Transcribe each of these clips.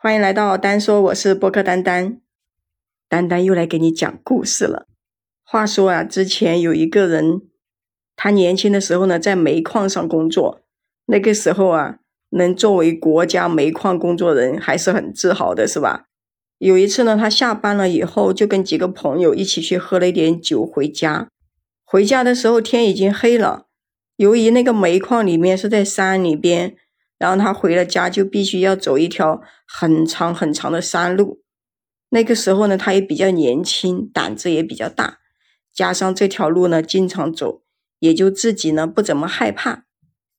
欢迎来到丹说，我是播客丹丹。丹丹又来给你讲故事了。话说啊，之前有一个人，他年轻的时候呢，在煤矿上工作。那个时候啊，能作为国家煤矿工作人，还是很自豪的，是吧？有一次呢，他下班了以后，就跟几个朋友一起去喝了一点酒回家。回家的时候天已经黑了，由于那个煤矿里面是在山里边。然后他回了家，就必须要走一条很长很长的山路。那个时候呢，他也比较年轻，胆子也比较大，加上这条路呢经常走，也就自己呢不怎么害怕。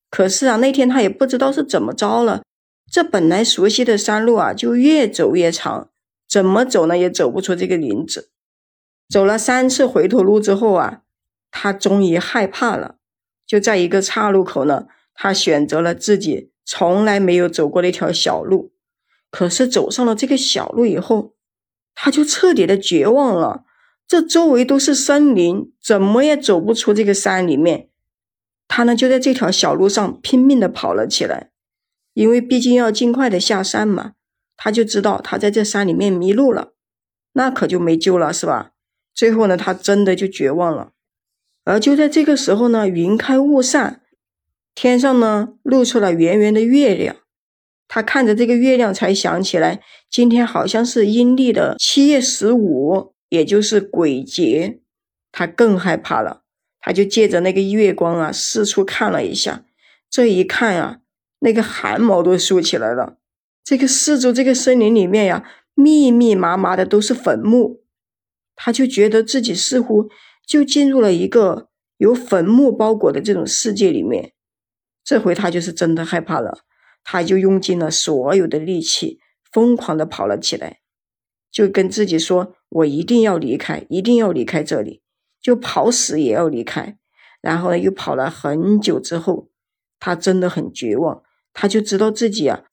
可是啊，那天他也不知道是怎么着了，这本来熟悉的山路啊，就越走越长，怎么走呢也走不出这个林子。走了三次回头路之后啊，他终于害怕了，就在一个岔路口呢，他选择了自己。从来没有走过的一条小路，可是走上了这个小路以后，他就彻底的绝望了。这周围都是森林，怎么也走不出这个山里面。他呢就在这条小路上拼命的跑了起来，因为毕竟要尽快的下山嘛。他就知道他在这山里面迷路了，那可就没救了，是吧？最后呢，他真的就绝望了。而就在这个时候呢，云开雾散。天上呢露出了圆圆的月亮，他看着这个月亮，才想起来今天好像是阴历的七月十五，也就是鬼节。他更害怕了，他就借着那个月光啊，四处看了一下。这一看啊，那个汗毛都竖起来了。这个四周这个森林里面呀，密密麻麻的都是坟墓，他就觉得自己似乎就进入了一个由坟墓包裹的这种世界里面。这回他就是真的害怕了，他就用尽了所有的力气，疯狂的跑了起来，就跟自己说：“我一定要离开，一定要离开这里，就跑死也要离开。”然后呢，又跑了很久之后，他真的很绝望，他就知道自己啊，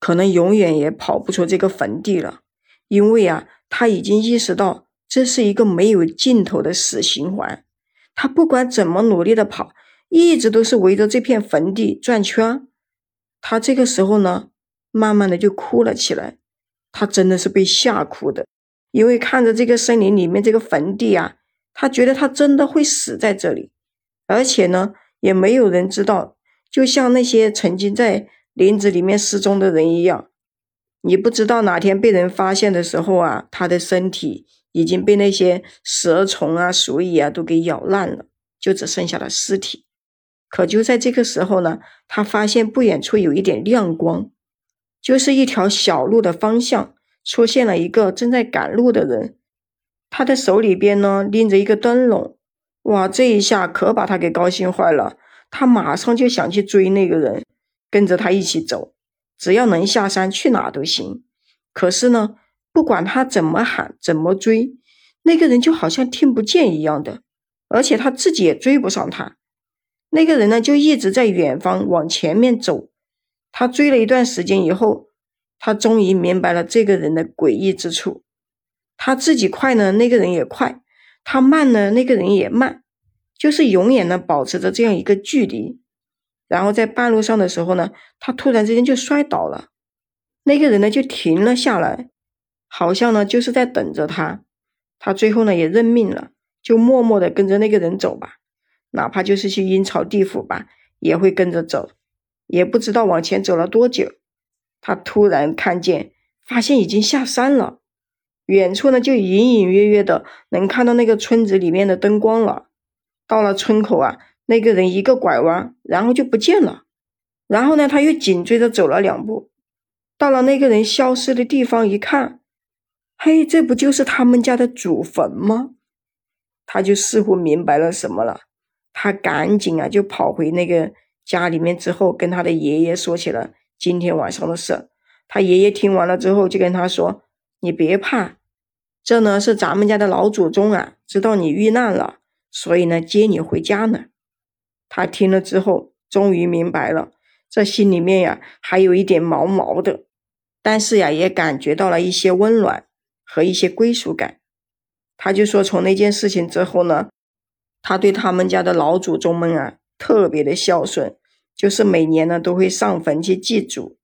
可能永远也跑不出这个坟地了，因为啊，他已经意识到这是一个没有尽头的死循环，他不管怎么努力的跑。一直都是围着这片坟地转圈，他这个时候呢，慢慢的就哭了起来。他真的是被吓哭的，因为看着这个森林里面这个坟地啊，他觉得他真的会死在这里，而且呢，也没有人知道，就像那些曾经在林子里面失踪的人一样，你不知道哪天被人发现的时候啊，他的身体已经被那些蛇虫啊、鼠蚁啊都给咬烂了，就只剩下了尸体。可就在这个时候呢，他发现不远处有一点亮光，就是一条小路的方向出现了一个正在赶路的人，他的手里边呢拎着一个灯笼，哇，这一下可把他给高兴坏了，他马上就想去追那个人，跟着他一起走，只要能下山去哪都行。可是呢，不管他怎么喊怎么追，那个人就好像听不见一样的，而且他自己也追不上他。那个人呢，就一直在远方往前面走。他追了一段时间以后，他终于明白了这个人的诡异之处。他自己快呢，那个人也快；他慢呢，那个人也慢，就是永远呢保持着这样一个距离。然后在半路上的时候呢，他突然之间就摔倒了。那个人呢就停了下来，好像呢就是在等着他。他最后呢也认命了，就默默的跟着那个人走吧。哪怕就是去阴曹地府吧，也会跟着走。也不知道往前走了多久，他突然看见，发现已经下山了。远处呢，就隐隐约约的能看到那个村子里面的灯光了。到了村口啊，那个人一个拐弯，然后就不见了。然后呢，他又紧追着走了两步，到了那个人消失的地方一看，嘿，这不就是他们家的祖坟吗？他就似乎明白了什么了。他赶紧啊，就跑回那个家里面之后，跟他的爷爷说起了今天晚上的事。他爷爷听完了之后，就跟他说：“你别怕，这呢是咱们家的老祖宗啊，知道你遇难了，所以呢接你回家呢。”他听了之后，终于明白了，这心里面呀还有一点毛毛的，但是呀也感觉到了一些温暖和一些归属感。他就说，从那件事情之后呢。他对他们家的老祖宗们啊特别的孝顺，就是每年呢都会上坟去祭祖，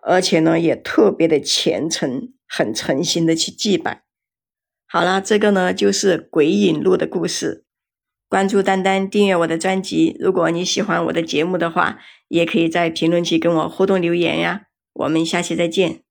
而且呢也特别的虔诚，很诚心的去祭拜。好了，这个呢就是鬼影录的故事。关注丹丹，订阅我的专辑。如果你喜欢我的节目的话，也可以在评论区跟我互动留言呀。我们下期再见。